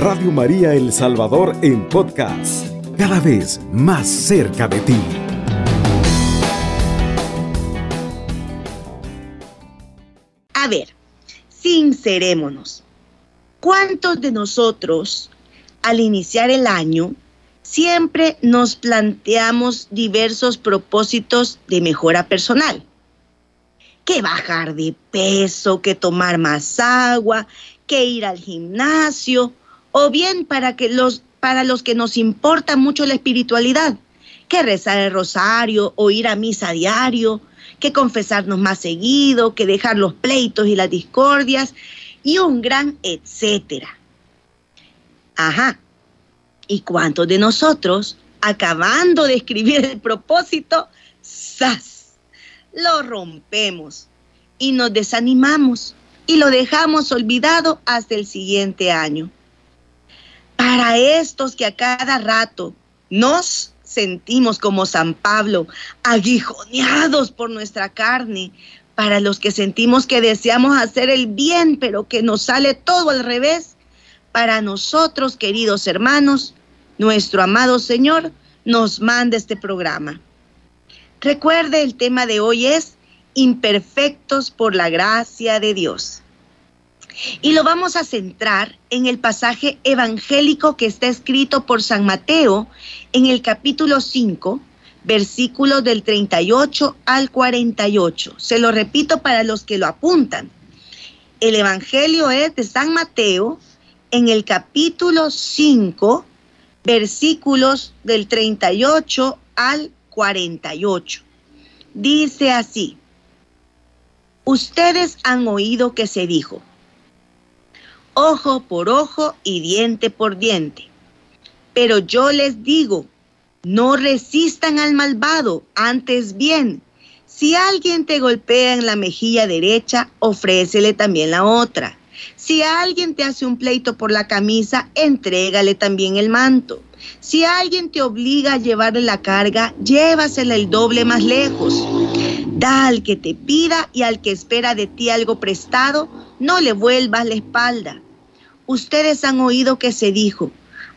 Radio María El Salvador en podcast, cada vez más cerca de ti. A ver, sincerémonos. ¿Cuántos de nosotros, al iniciar el año, siempre nos planteamos diversos propósitos de mejora personal? Que bajar de peso, que tomar más agua, que ir al gimnasio, o bien para, que los, para los que nos importa mucho la espiritualidad, que rezar el rosario o ir a misa a diario, que confesarnos más seguido, que dejar los pleitos y las discordias y un gran etcétera. Ajá. ¿Y cuántos de nosotros, acabando de escribir el propósito, ¡zas! Lo rompemos y nos desanimamos y lo dejamos olvidado hasta el siguiente año. Para estos que a cada rato nos sentimos como San Pablo, aguijoneados por nuestra carne, para los que sentimos que deseamos hacer el bien, pero que nos sale todo al revés, para nosotros, queridos hermanos, nuestro amado Señor nos manda este programa. Recuerde, el tema de hoy es imperfectos por la gracia de Dios. Y lo vamos a centrar en el pasaje evangélico que está escrito por San Mateo en el capítulo 5, versículos del 38 al 48. Se lo repito para los que lo apuntan. El Evangelio es de San Mateo en el capítulo 5, versículos del 38 al 48. Dice así, ustedes han oído que se dijo, ojo por ojo y diente por diente. Pero yo les digo, no resistan al malvado, antes bien, si alguien te golpea en la mejilla derecha, ofrécele también la otra. Si alguien te hace un pleito por la camisa, entrégale también el manto. Si alguien te obliga a llevarle la carga, llévasela el doble más lejos. Da al que te pida y al que espera de ti algo prestado, no le vuelvas la espalda. Ustedes han oído que se dijo,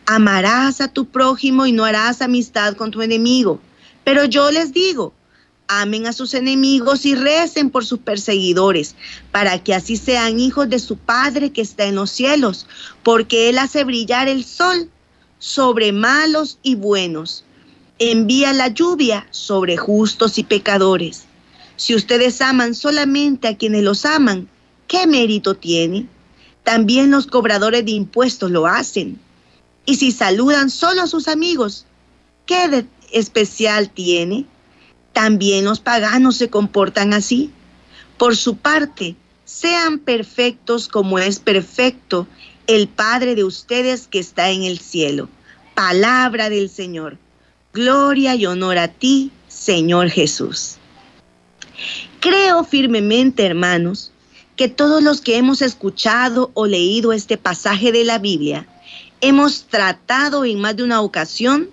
amarás a tu prójimo y no harás amistad con tu enemigo. Pero yo les digo, amen a sus enemigos y recen por sus perseguidores, para que así sean hijos de su Padre que está en los cielos, porque Él hace brillar el sol sobre malos y buenos, envía la lluvia sobre justos y pecadores. Si ustedes aman solamente a quienes los aman, ¿qué mérito tiene? También los cobradores de impuestos lo hacen. Y si saludan solo a sus amigos, ¿qué de especial tiene? También los paganos se comportan así. Por su parte, sean perfectos como es perfecto el Padre de ustedes que está en el cielo. Palabra del Señor. Gloria y honor a ti, Señor Jesús. Creo firmemente, hermanos, que todos los que hemos escuchado o leído este pasaje de la Biblia, hemos tratado en más de una ocasión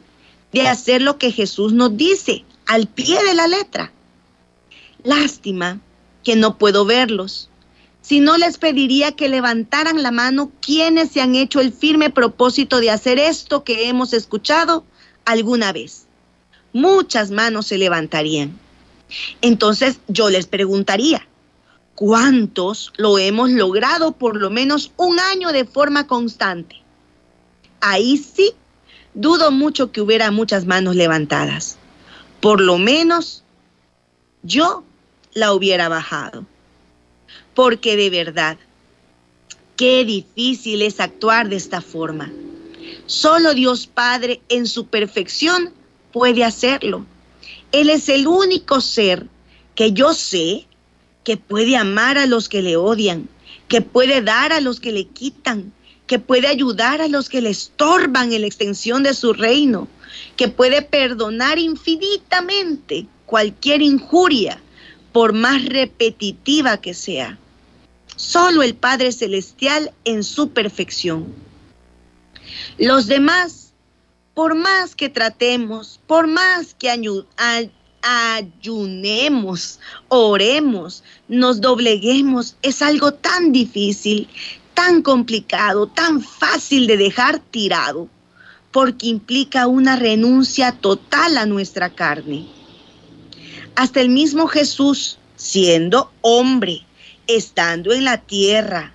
de hacer lo que Jesús nos dice al pie de la letra. Lástima que no puedo verlos. Si no les pediría que levantaran la mano quienes se han hecho el firme propósito de hacer esto que hemos escuchado alguna vez. Muchas manos se levantarían. Entonces yo les preguntaría, ¿cuántos lo hemos logrado por lo menos un año de forma constante? Ahí sí, dudo mucho que hubiera muchas manos levantadas. Por lo menos yo la hubiera bajado. Porque de verdad, qué difícil es actuar de esta forma. Solo Dios Padre en su perfección puede hacerlo. Él es el único ser que yo sé que puede amar a los que le odian, que puede dar a los que le quitan, que puede ayudar a los que le estorban en la extensión de su reino, que puede perdonar infinitamente cualquier injuria, por más repetitiva que sea. Solo el Padre Celestial en su perfección. Los demás por más que tratemos, por más que ayunemos, oremos, nos dobleguemos, es algo tan difícil, tan complicado, tan fácil de dejar tirado, porque implica una renuncia total a nuestra carne. Hasta el mismo Jesús, siendo hombre, estando en la tierra,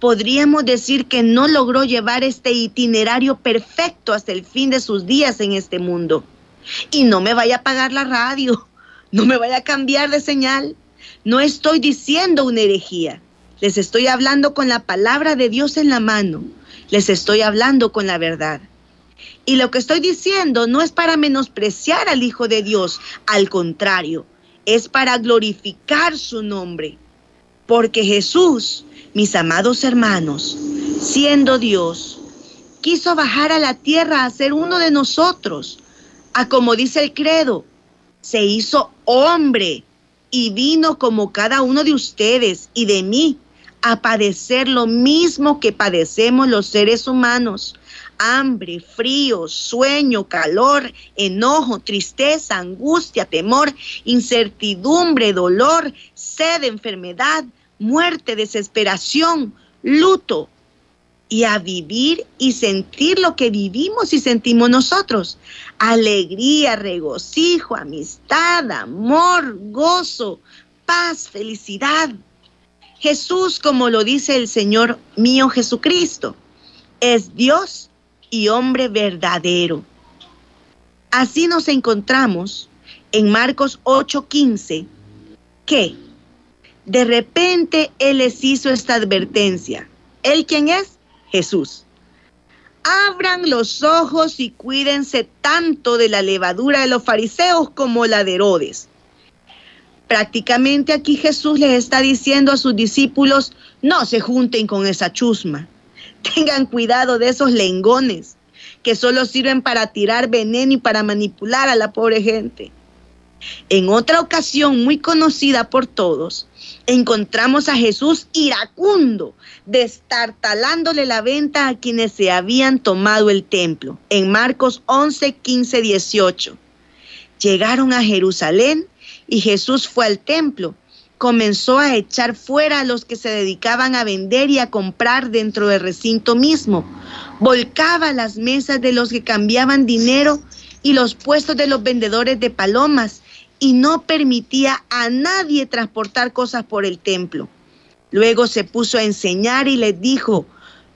podríamos decir que no logró llevar este itinerario perfecto hasta el fin de sus días en este mundo. Y no me vaya a apagar la radio, no me vaya a cambiar de señal. No estoy diciendo una herejía. Les estoy hablando con la palabra de Dios en la mano. Les estoy hablando con la verdad. Y lo que estoy diciendo no es para menospreciar al Hijo de Dios, al contrario, es para glorificar su nombre. Porque Jesús, mis amados hermanos, siendo Dios, quiso bajar a la tierra a ser uno de nosotros, a como dice el credo, se hizo hombre y vino como cada uno de ustedes y de mí a padecer lo mismo que padecemos los seres humanos. Hambre, frío, sueño, calor, enojo, tristeza, angustia, temor, incertidumbre, dolor, sed, enfermedad, muerte, desesperación, luto, y a vivir y sentir lo que vivimos y sentimos nosotros. Alegría, regocijo, amistad, amor, gozo, paz, felicidad. Jesús, como lo dice el Señor mío Jesucristo, es Dios y hombre verdadero. Así nos encontramos en Marcos 8:15, que de repente Él les hizo esta advertencia. ¿Él quién es? Jesús. Abran los ojos y cuídense tanto de la levadura de los fariseos como la de Herodes. Prácticamente aquí Jesús les está diciendo a sus discípulos, no se junten con esa chusma. Tengan cuidado de esos lengones que solo sirven para tirar veneno y para manipular a la pobre gente. En otra ocasión muy conocida por todos, encontramos a Jesús iracundo, destartalándole la venta a quienes se habían tomado el templo. En Marcos 11, 15, 18. Llegaron a Jerusalén y Jesús fue al templo. Comenzó a echar fuera a los que se dedicaban a vender y a comprar dentro del recinto mismo. Volcaba las mesas de los que cambiaban dinero y los puestos de los vendedores de palomas y no permitía a nadie transportar cosas por el templo. Luego se puso a enseñar y les dijo,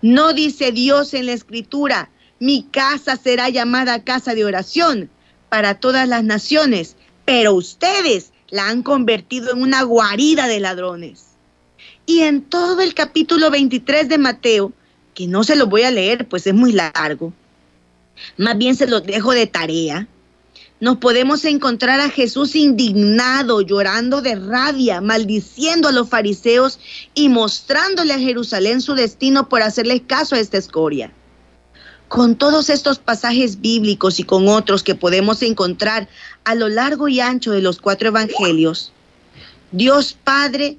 no dice Dios en la escritura, mi casa será llamada casa de oración para todas las naciones, pero ustedes la han convertido en una guarida de ladrones. Y en todo el capítulo 23 de Mateo, que no se lo voy a leer, pues es muy largo, más bien se los dejo de tarea, nos podemos encontrar a Jesús indignado, llorando de rabia, maldiciendo a los fariseos y mostrándole a Jerusalén su destino por hacerle caso a esta escoria. Con todos estos pasajes bíblicos y con otros que podemos encontrar a lo largo y ancho de los cuatro evangelios, Dios Padre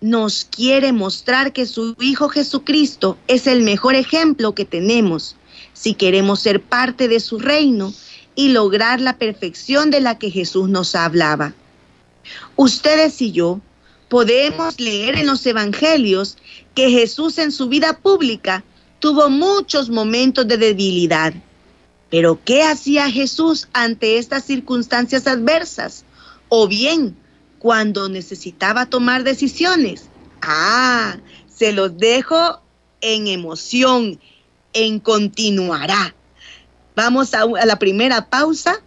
nos quiere mostrar que su Hijo Jesucristo es el mejor ejemplo que tenemos si queremos ser parte de su reino y lograr la perfección de la que Jesús nos hablaba. Ustedes y yo podemos leer en los evangelios que Jesús en su vida pública tuvo muchos momentos de debilidad. Pero ¿qué hacía Jesús ante estas circunstancias adversas? O bien, cuando necesitaba tomar decisiones. Ah, se los dejo en emoción, en continuará. Vamos a, la primera pausa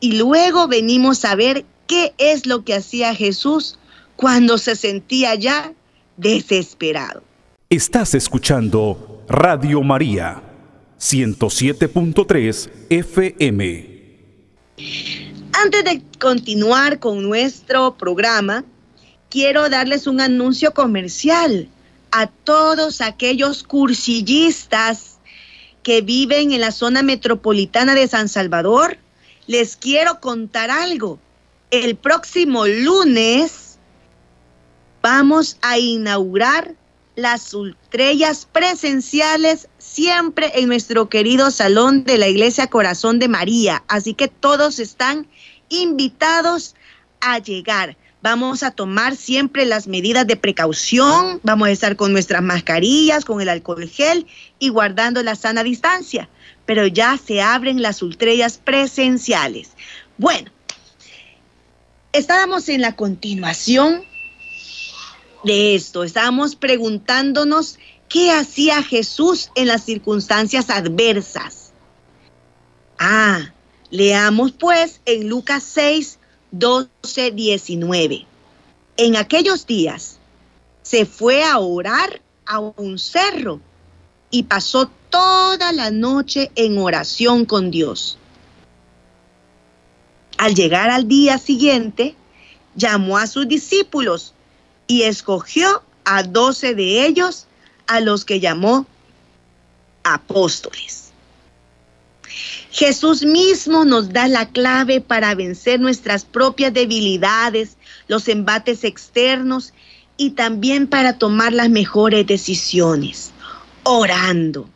y luego venimos a ver qué es lo que hacía Jesús cuando se sentía ya desesperado. Estás escuchando Radio María 107.3 FM. Antes de continuar con nuestro programa, quiero darles un anuncio comercial a todos aquellos cursillistas que viven en la zona metropolitana de San Salvador, les quiero contar algo. El próximo lunes vamos a inaugurar las ultrellas presenciales siempre en nuestro querido salón de la Iglesia Corazón de María. Así que todos están invitados a llegar. Vamos a tomar siempre las medidas de precaución, vamos a estar con nuestras mascarillas, con el alcohol gel y guardando la sana distancia. Pero ya se abren las ultrellas presenciales. Bueno, estábamos en la continuación de esto, estábamos preguntándonos qué hacía Jesús en las circunstancias adversas. Ah, leamos pues en Lucas 6, 12, 19. En aquellos días se fue a orar a un cerro y pasó toda la noche en oración con Dios. Al llegar al día siguiente, llamó a sus discípulos y escogió a doce de ellos, a los que llamó apóstoles. Jesús mismo nos da la clave para vencer nuestras propias debilidades, los embates externos y también para tomar las mejores decisiones, orando.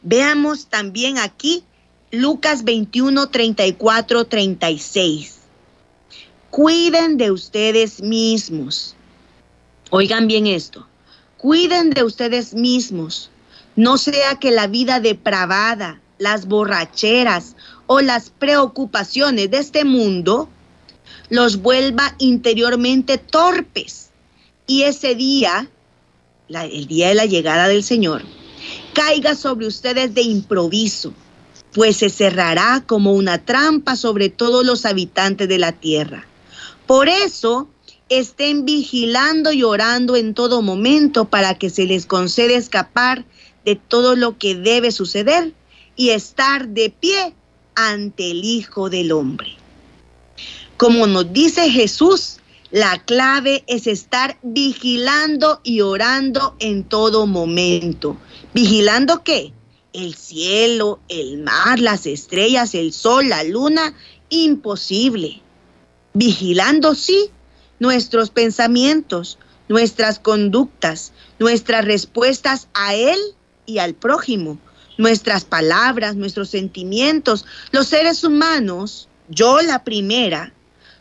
Veamos también aquí Lucas 21, 34, 36. Cuiden de ustedes mismos. Oigan bien esto. Cuiden de ustedes mismos. No sea que la vida depravada, las borracheras o las preocupaciones de este mundo los vuelva interiormente torpes. Y ese día, el día de la llegada del Señor, caiga sobre ustedes de improviso, pues se cerrará como una trampa sobre todos los habitantes de la tierra. Por eso, estén vigilando y orando en todo momento para que se les conceda escapar de todo lo que debe suceder y estar de pie ante el Hijo del Hombre. Como nos dice Jesús, la clave es estar vigilando y orando en todo momento. ¿Vigilando qué? El cielo, el mar, las estrellas, el sol, la luna, imposible. Vigilando, sí, nuestros pensamientos, nuestras conductas, nuestras respuestas a Él y al prójimo, nuestras palabras, nuestros sentimientos. Los seres humanos, yo la primera,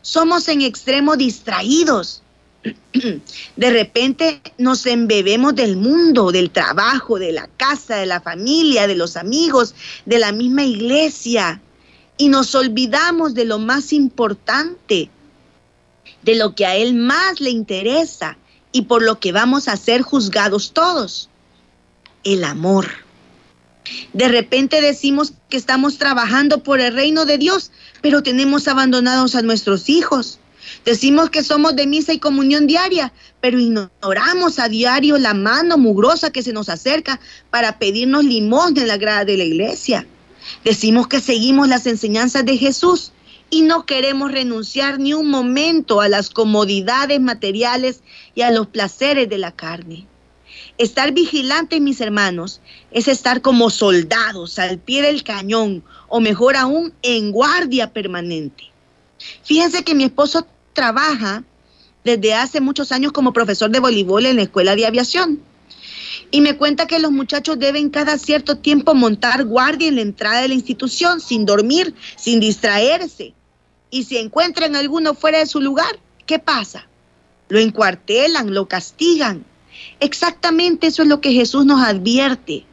somos en extremo distraídos. De repente nos embebemos del mundo, del trabajo, de la casa, de la familia, de los amigos, de la misma iglesia. Y nos olvidamos de lo más importante, de lo que a Él más le interesa y por lo que vamos a ser juzgados todos, el amor. De repente decimos que estamos trabajando por el reino de Dios, pero tenemos abandonados a nuestros hijos. Decimos que somos de misa y comunión diaria, pero ignoramos a diario la mano mugrosa que se nos acerca para pedirnos limón en la grada de la iglesia. Decimos que seguimos las enseñanzas de Jesús y no queremos renunciar ni un momento a las comodidades materiales y a los placeres de la carne. Estar vigilante, mis hermanos, es estar como soldados al pie del cañón o mejor aún en guardia permanente. Fíjense que mi esposo trabaja desde hace muchos años como profesor de voleibol en la escuela de aviación. Y me cuenta que los muchachos deben cada cierto tiempo montar guardia en la entrada de la institución sin dormir, sin distraerse. Y si encuentran alguno fuera de su lugar, ¿qué pasa? Lo encuartelan, lo castigan. Exactamente eso es lo que Jesús nos advierte.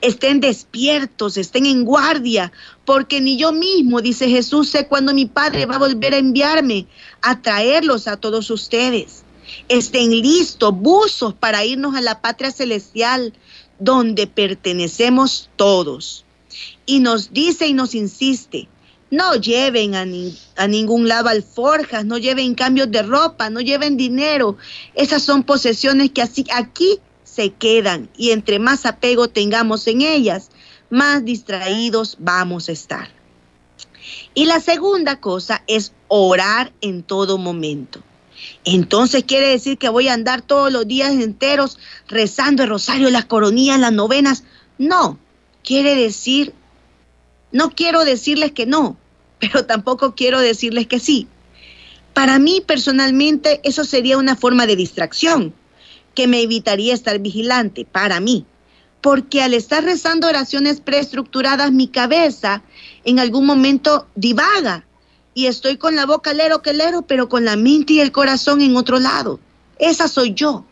Estén despiertos, estén en guardia, porque ni yo mismo, dice Jesús, sé cuándo mi Padre va a volver a enviarme a traerlos a todos ustedes. Estén listos, buzos para irnos a la patria celestial, donde pertenecemos todos. Y nos dice y nos insiste, no lleven a, a, ningún lado alforjas, no lleven cambios de ropa, no lleven dinero. Esas son posesiones que así aquí se quedan y entre más apego tengamos en ellas, más distraídos vamos a estar. Y la segunda cosa es orar en todo momento. Entonces quiere decir que voy a andar todos los días enteros rezando el rosario, las coronillas, las novenas. No, quiere decir, no quiero decirles que no, pero tampoco quiero decirles que sí. Para mí personalmente eso sería una forma de distracción que me evitaría estar vigilante, para mí. Porque al estar rezando oraciones preestructuradas, mi cabeza en algún momento divaga y estoy con la boca lero que lero, pero con la mente y el corazón en otro lado. Esa soy yo.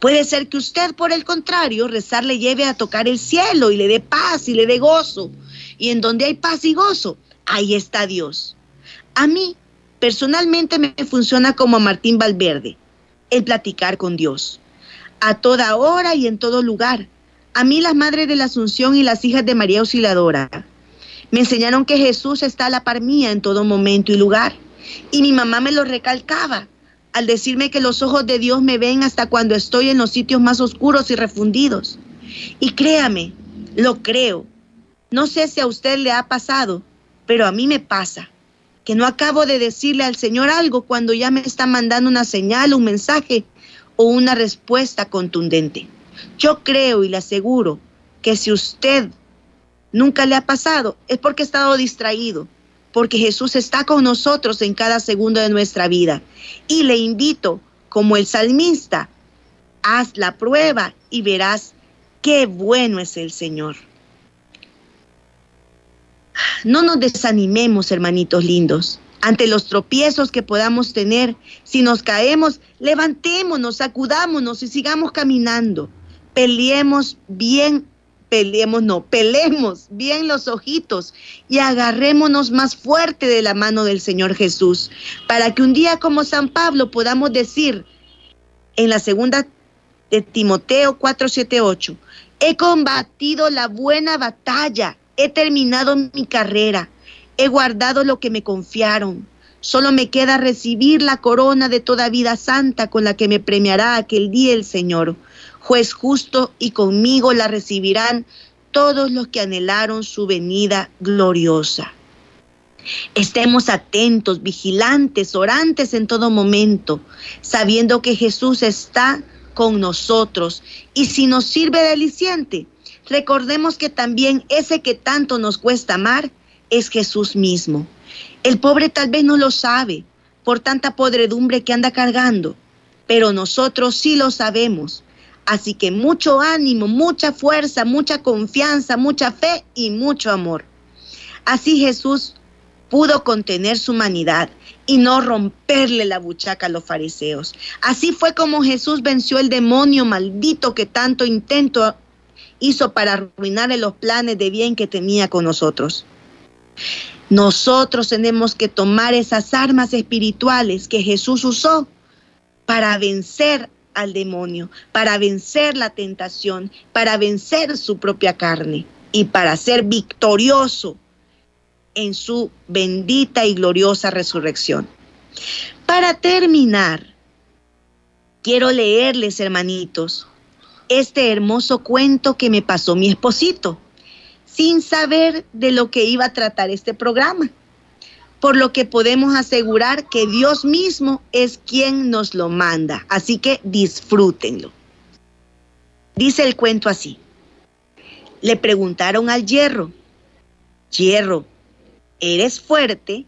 Puede ser que usted, por el contrario, rezar le lleve a tocar el cielo y le dé paz y le dé gozo. Y en donde hay paz y gozo, ahí está Dios. A mí, personalmente, me funciona como a Martín Valverde, el platicar con Dios. A toda hora y en todo lugar. A mí las madres de la Asunción y las hijas de María Auxiliadora me enseñaron que Jesús está a la par mía en todo momento y lugar. Y mi mamá me lo recalcaba al decirme que los ojos de Dios me ven hasta cuando estoy en los sitios más oscuros y refundidos. Y créame, lo creo. No sé si a usted le ha pasado, pero a mí me pasa que no acabo de decirle al Señor algo cuando ya me está mandando una señal, un mensaje o una respuesta contundente. Yo creo y le aseguro que si usted nunca le ha pasado, es porque ha estado distraído, porque Jesús está con nosotros en cada segundo de nuestra vida. Y le invito, como el salmista, haz la prueba y verás qué bueno es el Señor. No nos desanimemos, hermanitos lindos, ante los tropiezos que podamos tener. Si nos caemos, levantémonos, sacudámonos y sigamos caminando. Peleemos bien peleemos, no, pelemos bien los ojitos y agarrémonos más fuerte de la mano del Señor Jesús, para que un día como San Pablo podamos decir en la segunda de Timoteo 4:78, he combatido la buena batalla, he terminado mi carrera, he guardado lo que me confiaron. Solo me queda recibir la corona de toda vida santa con la que me premiará aquel día el Señor juez justo, y conmigo la recibirán todos los que anhelaron su venida gloriosa. Estemos atentos, vigilantes, orantes en todo momento, sabiendo que Jesús está con nosotros. Y si nos sirve de aliciente, recordemos que también ese que tanto nos cuesta amar es Jesús mismo. El pobre tal vez no lo sabe por tanta podredumbre que anda cargando, pero nosotros sí lo sabemos Así que mucho ánimo, mucha fuerza, mucha confianza, mucha fe y mucho amor. Así Jesús pudo contener su humanidad y no romperle la buchaca a los fariseos. Así fue como Jesús venció el demonio maldito que tanto intento hizo para arruinarle los planes de bien que tenía con nosotros. Nosotros tenemos que tomar esas armas espirituales que Jesús usó para vencer al demonio, para vencer la tentación, para vencer su propia carne y para ser victorioso en su bendita y gloriosa resurrección. Para terminar, quiero leerles, hermanitos, este hermoso cuento que me pasó mi esposito, sin saber de lo que iba a tratar este programa por lo que podemos asegurar que Dios mismo es quien nos lo manda. Así que disfrútenlo. Dice el cuento así. Le preguntaron al hierro, hierro, ¿eres fuerte?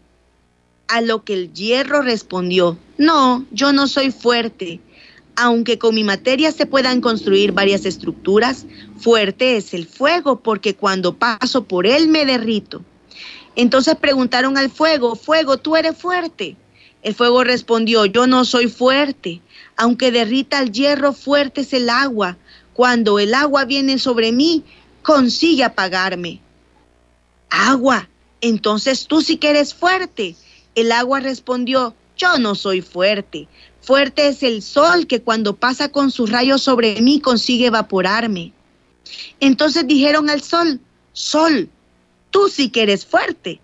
A lo que el hierro respondió, no, yo no soy fuerte. Aunque con mi materia se puedan construir varias estructuras, fuerte es el fuego porque cuando paso por él me derrito. Entonces preguntaron al fuego, fuego, tú eres fuerte. El fuego respondió, yo no soy fuerte. Aunque derrita el hierro, fuerte es el agua. Cuando el agua viene sobre mí, consigue apagarme. Agua, entonces tú sí que eres fuerte. El agua respondió, yo no soy fuerte. Fuerte es el sol que cuando pasa con sus rayos sobre mí consigue evaporarme. Entonces dijeron al sol, sol, tú sí que eres fuerte.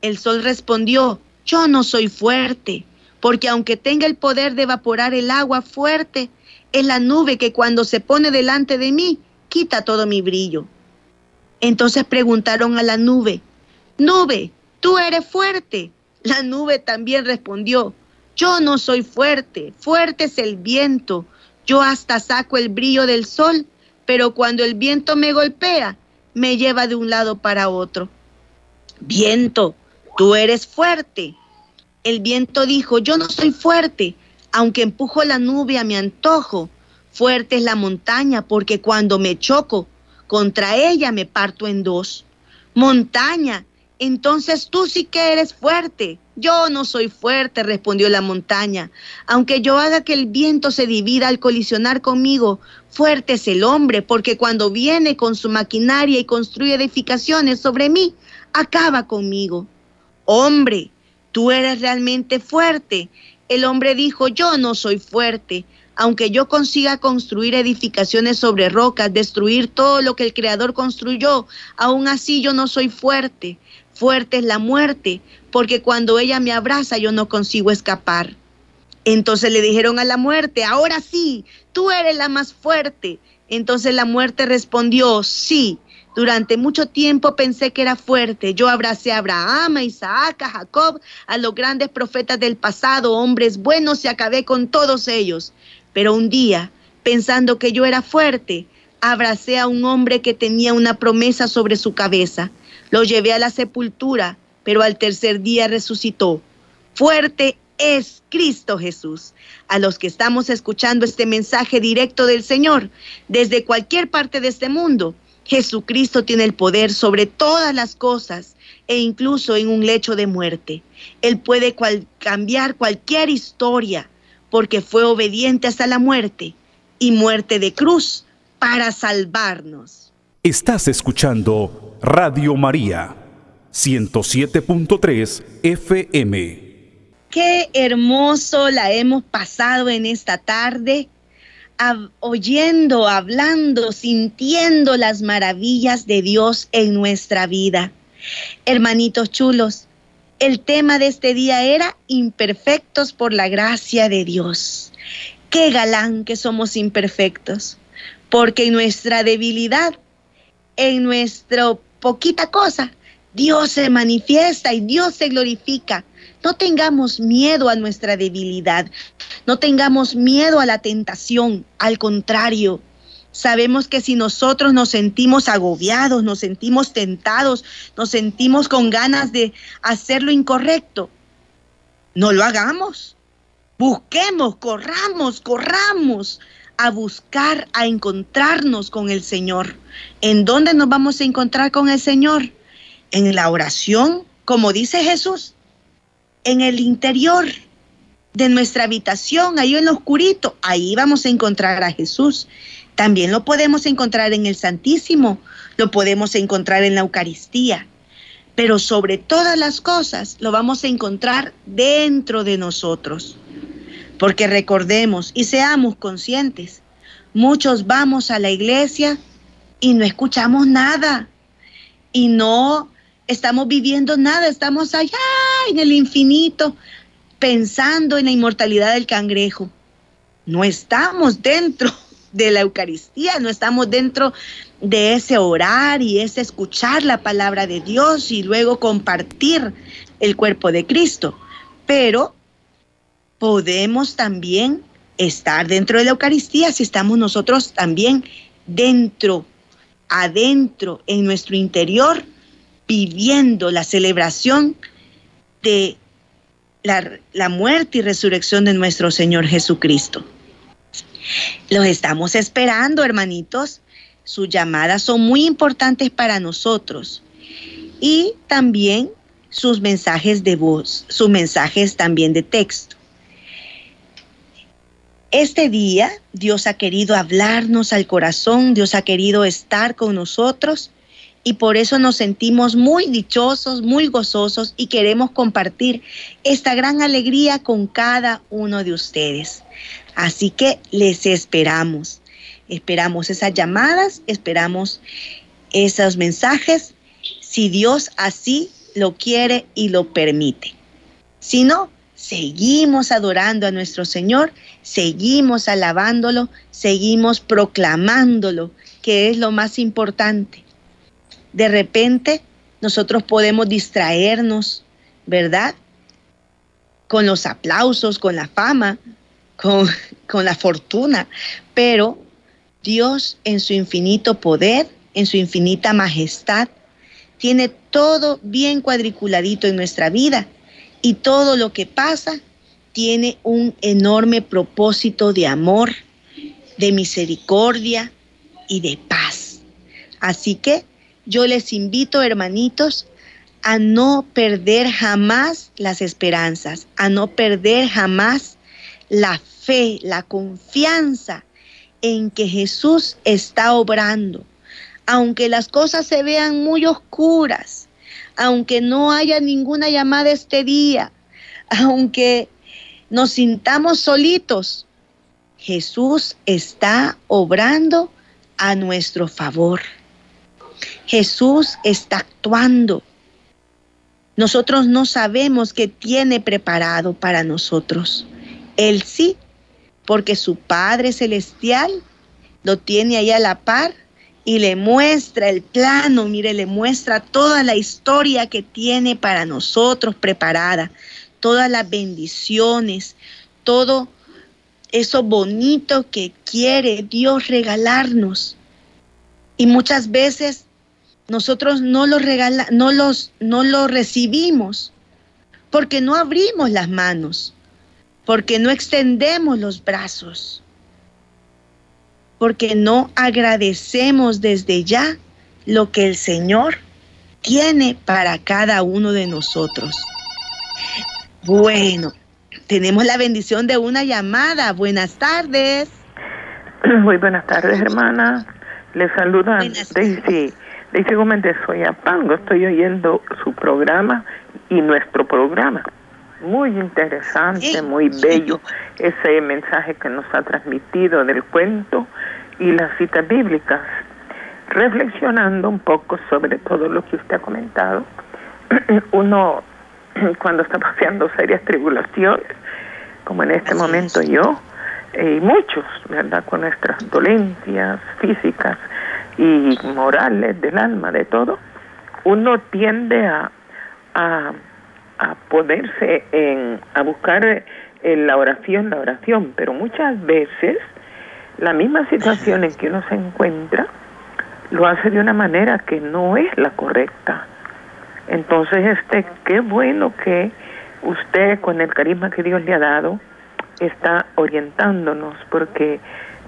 El sol respondió, yo no soy fuerte, porque aunque tenga el poder de evaporar el agua fuerte, es la nube que cuando se pone delante de mí quita todo mi brillo. Entonces preguntaron a la nube, nube, tú eres fuerte. La nube también respondió, yo no soy fuerte, fuerte es el viento. Yo hasta saco el brillo del sol, pero cuando el viento me golpea, me lleva de un lado para otro. Viento, tú eres fuerte. El viento dijo, yo no soy fuerte, aunque empujo la nube a mi antojo. Fuerte es la montaña, porque cuando me choco contra ella me parto en dos. Montaña, entonces tú sí que eres fuerte. Yo no soy fuerte, respondió la montaña. Aunque yo haga que el viento se divida al colisionar conmigo, fuerte es el hombre, porque cuando viene con su maquinaria y construye edificaciones sobre mí, acaba conmigo. Hombre, tú eres realmente fuerte. El hombre dijo, yo no soy fuerte. Aunque yo consiga construir edificaciones sobre rocas, destruir todo lo que el Creador construyó, aún así yo no soy fuerte. Fuerte es la muerte, porque cuando ella me abraza yo no consigo escapar. Entonces le dijeron a la muerte, ahora sí, tú eres la más fuerte. Entonces la muerte respondió, sí, durante mucho tiempo pensé que era fuerte. Yo abracé a Abraham, a Isaac, a Jacob, a los grandes profetas del pasado, hombres buenos, y acabé con todos ellos. Pero un día, pensando que yo era fuerte, abracé a un hombre que tenía una promesa sobre su cabeza. Lo llevé a la sepultura, pero al tercer día resucitó. Fuerte es Cristo Jesús. A los que estamos escuchando este mensaje directo del Señor, desde cualquier parte de este mundo, Jesucristo tiene el poder sobre todas las cosas e incluso en un lecho de muerte. Él puede cambiar cualquier historia porque fue obediente hasta la muerte y muerte de cruz para salvarnos. Estás escuchando Radio María 107.3 FM. Qué hermoso la hemos pasado en esta tarde, oyendo, hablando, sintiendo las maravillas de Dios en nuestra vida. Hermanitos chulos, el tema de este día era imperfectos por la gracia de Dios. Qué galán que somos imperfectos, porque nuestra debilidad, en nuestra poquita cosa, Dios se manifiesta y Dios se glorifica. No tengamos miedo a nuestra debilidad, no tengamos miedo a la tentación, al contrario, Sabemos que si nosotros nos sentimos agobiados, nos sentimos tentados, nos sentimos con ganas de hacer lo incorrecto, no lo hagamos. Busquemos, corramos, corramos a buscar, a encontrarnos con el Señor. ¿En dónde nos vamos a encontrar con el Señor? En la oración, como dice Jesús, en el interior de nuestra habitación, ahí en lo oscurito, ahí vamos a encontrar a Jesús. También lo podemos encontrar en el Santísimo, lo podemos encontrar en la Eucaristía, pero sobre todas las cosas lo vamos a encontrar dentro de nosotros. Porque recordemos y seamos conscientes, muchos vamos a la iglesia y no escuchamos nada y no estamos viviendo nada, estamos allá en el infinito pensando en la inmortalidad del cangrejo. No estamos dentro de la Eucaristía, no estamos dentro de ese orar y ese escuchar la palabra de Dios y luego compartir el cuerpo de Cristo. Pero podemos también estar dentro de la Eucaristía si estamos nosotros también dentro, adentro, en nuestro interior, viviendo la celebración de la, muerte y resurrección de nuestro Señor Jesucristo. Los estamos esperando, hermanitos. Sus llamadas son muy importantes para nosotros. Y también sus mensajes de voz, sus mensajes también de texto. Este día Dios ha querido hablarnos al corazón, Dios ha querido estar con nosotros y por eso nos sentimos muy dichosos, muy gozosos y queremos compartir esta gran alegría con cada uno de ustedes. Así que les esperamos. Esperamos esas llamadas, esperamos esos mensajes, si Dios así lo quiere y lo permite. Si no, seguimos adorando a nuestro Señor, seguimos alabándolo, seguimos proclamándolo, que es lo más importante. De repente nosotros podemos distraernos, ¿verdad? Con los aplausos, con la fama, con, la fortuna, pero Dios en su infinito poder, en su infinita majestad, tiene todo bien cuadriculadito en nuestra vida y todo lo que pasa tiene un enorme propósito de amor, de misericordia y de paz. Así que yo les invito, hermanitos, a no perder jamás las esperanzas, a no perder jamás la fe, la confianza en que Jesús está obrando. Aunque las cosas se vean muy oscuras, aunque no haya ninguna llamada este día, aunque nos sintamos solitos, Jesús está obrando a nuestro favor. Jesús está actuando. Nosotros no sabemos qué tiene preparado para nosotros. Él sí, porque su Padre Celestial lo tiene ahí a la par y le muestra el plano, mire, le muestra toda la historia que tiene para nosotros preparada, todas las bendiciones, todo eso bonito que quiere Dios regalarnos. Y muchas veces nosotros no lo regala, no los no lo recibimos porque no abrimos las manos, porque no extendemos los brazos, porque no agradecemos desde ya lo que el Señor tiene para cada uno de nosotros. Bueno, tenemos la bendición de una llamada. Buenas tardes. Muy buenas tardes, hermana. Le saluda Daisy Dice Gómez de Soyapango, estoy oyendo su programa y nuestro programa. Muy interesante, muy bello ese mensaje que nos ha transmitido del cuento y las citas bíblicas. Reflexionando un poco sobre todo lo que usted ha comentado, uno cuando está paseando serias tribulaciones, como en este momento yo, eh, y muchos, ¿verdad? Con nuestras dolencias físicas, y morales del alma, de todo, uno tiende a, a, ponerse en, a buscar en la oración, la oración, pero muchas veces la misma situación en que uno se encuentra lo hace de una manera que no es la correcta. Entonces, este, qué bueno que usted, con el carisma que Dios le ha dado, está orientándonos, porque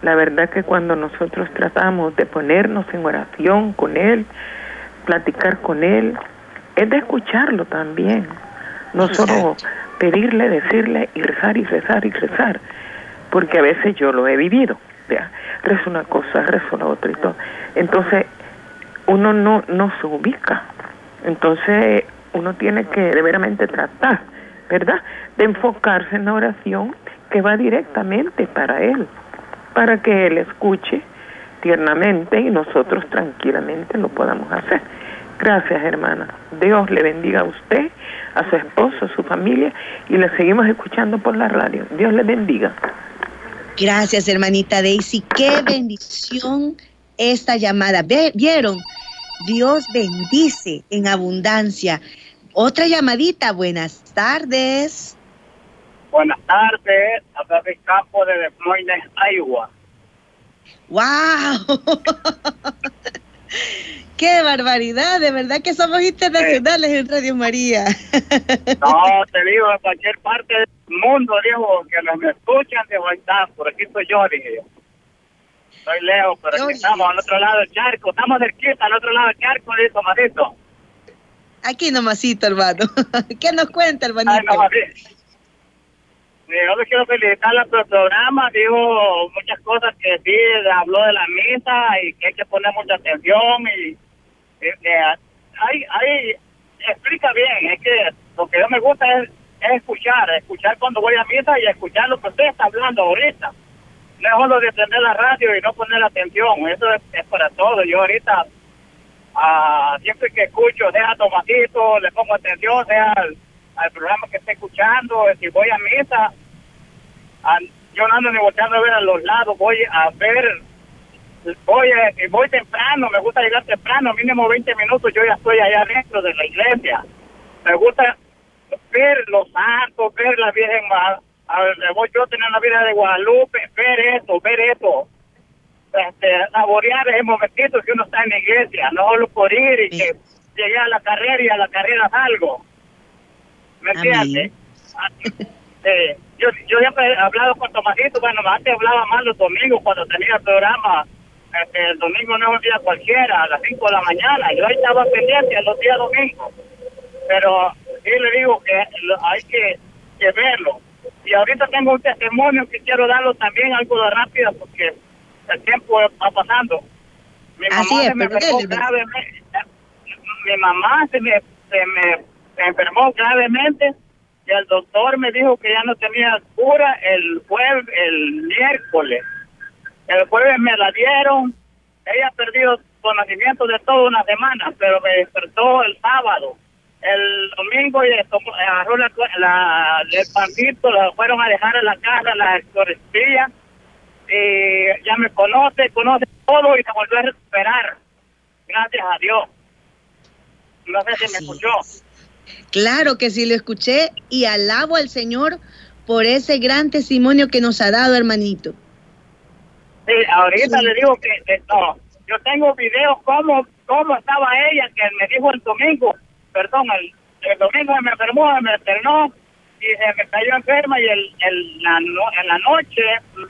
la verdad que cuando nosotros tratamos de ponernos en oración con Él, platicar con Él, es de escucharlo también. No solo pedirle, decirle y rezar y rezar y rezar, porque a veces yo lo he vivido. Rezo una cosa, rezo la otra y todo. Entonces, uno no, no se ubica. Entonces, uno tiene que de veramente tratar, ¿verdad? De enfocarse en la oración que va directamente para Él para que Él escuche tiernamente y nosotros tranquilamente lo podamos hacer. Gracias, hermana. Dios le bendiga a usted, a su esposo, a su familia y le seguimos escuchando por la radio. Dios le bendiga. Gracias, hermanita Daisy. Qué bendición esta llamada. ¿Vieron? Dios bendice en abundancia. Otra llamadita. Buenas tardes. Buenas tardes, habla de campo de Des Moines, Iowa. ¡Wow! ¡Qué barbaridad! De verdad que somos internacionales en Radio María. no, te digo, en cualquier parte del mundo, digo, que nos escuchan, de está, por aquí estoy yo, dije yo. Soy Leo, pero aquí estamos al otro lado del charco, estamos cerquita, al otro lado del charco, dice Tomatito. Aquí nomasito, hermano. ¿Qué nos cuenta, hermanito? Ay, yo le quiero felicitar el programa, dijo muchas cosas que sí, habló de la misa y que hay que poner mucha atención y, hay, hay, explica bien, es que lo que yo me gusta es, escuchar, escuchar cuando voy a misa y escuchar lo que usted está hablando ahorita. No es de atender la radio y no poner atención, eso es, para todo. Yo ahorita, uh, siempre que escucho, sea tomatito, le pongo atención, sea al programa que esté escuchando, si voy a misa, yo no ando negociando a ver a los lados, voy a ver, voy, voy temprano, me gusta llegar temprano, mínimo 20 minutos, yo ya estoy allá dentro de la iglesia. Me gusta ver los santos, ver la Virgen, voy yo tener la vida de Guadalupe, ver esto, ver esto. Este, saborear ese momentito que uno está en la iglesia, no solo por ir y que llegué a la carrera y a la carrera salgo. ¿Me entiendes? Eh, yo, yo siempre he hablado con Tomasito, bueno, antes hablaba más los domingos cuando tenía el programa. Este, el domingo no es un día cualquiera, a las 5 de la mañana. Yo estaba pendiente los días domingos. pero sí le digo que hay que, verlo. Y ahorita tengo un testimonio que quiero darlo también, algo de rápido, porque el tiempo va pasando. Mi mamá se me enfermó gravemente. Mi mamá se me, se me enfermó gravemente el doctor me dijo que ya no tenía cura el jueves, el miércoles. El jueves me la dieron. Ella ha perdido conocimiento de toda una semana, pero me despertó el sábado. El domingo y agarró la, la, el pancito, la fueron a dejar en la casa, la escorestilla. Y ya me conoce, conoce todo y se volvió a recuperar. Gracias a Dios. No sé si me escuchó. Claro que sí lo escuché y alabo al Señor por ese gran testimonio que nos ha dado, hermanito. Sí, ahorita le digo que, no, yo tengo videos cómo, cómo estaba ella, que me dijo el domingo, perdón, el, domingo me enfermó, me internó y se me cayó enferma y el, el, la, en la noche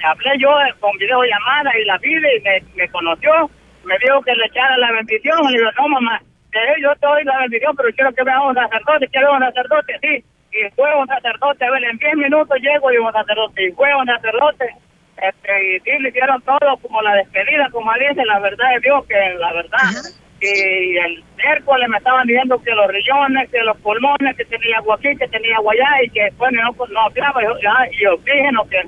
hablé yo con videollamada y la vi y me, me conoció, me dijo que le echara la bendición, y le digo, no mamá, yo te doy la bendición, pero quiero que vea un sacerdote, quiero un sacerdote, sí. Y fue un sacerdote, a ver, en 10 minutos llego y un sacerdote, y fue un sacerdote. Este, y sí, le hicieron todo como la despedida, como dice, la verdad de Dios, que la verdad. Y el miércoles me estaban diciendo que los riñones, que los pulmones, que tenía agua aquí, que tenía agua allá, y que bueno, no, no hablaba, y, y oxígeno, que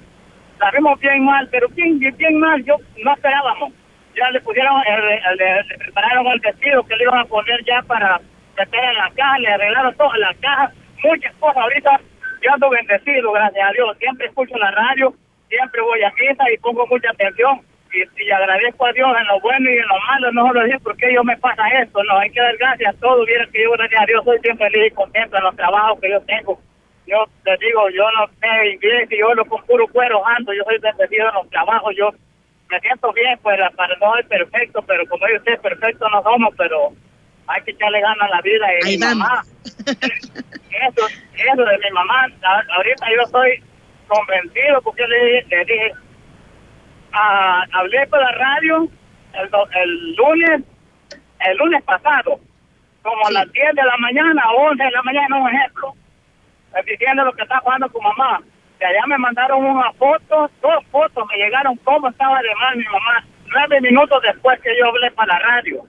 sabemos bien mal, pero bien, bien mal, yo no esperábamos ya le pusieron, eh, le, prepararon el vestido que le iban a poner ya para meter en la caja, le arreglaron todo en la caja, muchas cosas. Ahorita yo ando bendecido, gracias a Dios. Siempre escucho la radio, siempre voy a misa y pongo mucha atención. Y, agradezco a Dios en lo bueno y en lo malo, no solo decir por qué yo me pasa esto, no, hay que dar gracias a todo. Vieron que yo, gracias a Dios, soy siempre feliz y contento en los trabajos que yo tengo. Yo te digo, yo no sé inglés y yo lo con puro cuero ando, yo soy bendecido en los trabajos, yo me siento bien, pues para no es perfecto, pero como yo sé, perfecto no somos, pero hay que echarle ganas a la vida. Y mi mamá, eso, eso de mi mamá, ahorita yo estoy convencido porque le, le dije, ah, hablé por la radio el, el lunes, el lunes pasado, como a las 10 de la mañana, 11 de la mañana, un ejemplo, diciendo lo que está jugando con mamá allá me mandaron una foto, dos fotos me llegaron cómo estaba de mal mi mamá, nueve minutos después que yo hablé para la radio.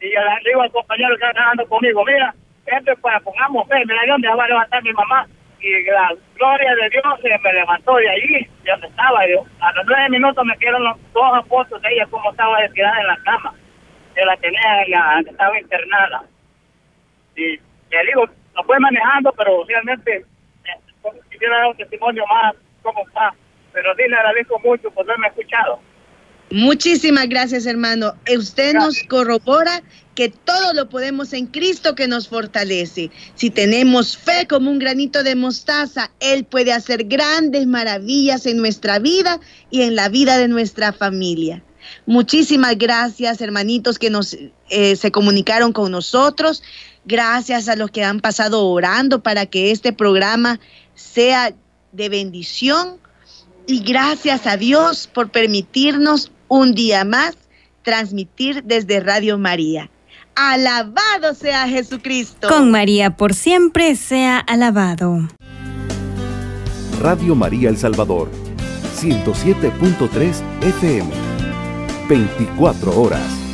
Y le digo al compañero que está trabajando conmigo, mira, esto es para pongamos fe, mira dónde va a levantar mi mamá. Y la gloria de Dios se me levantó de allí, yo estaba. Yo, a los nueve minutos me quedaron dos fotos de ella cómo estaba destirada en la cama. Yo la tenía, ella estaba internada. Y le digo, lo fue manejando, pero realmente quisiera dar un testimonio más, cómo está. Pero sí le agradezco mucho por haberme escuchado. Muchísimas gracias, hermano. Usted nos corrobora que todo lo podemos en Cristo que nos fortalece. Si tenemos fe como un granito de mostaza, Él puede hacer grandes maravillas en nuestra vida y en la vida de nuestra familia. Muchísimas gracias, hermanitos, que nos eh, se comunicaron con nosotros. Gracias a los que han pasado orando para que este programa sea de bendición y gracias a Dios por permitirnos un día más transmitir desde Radio María. Alabado sea Jesucristo. Con María por siempre sea alabado. Radio María El Salvador, 107.3 FM, 24 horas.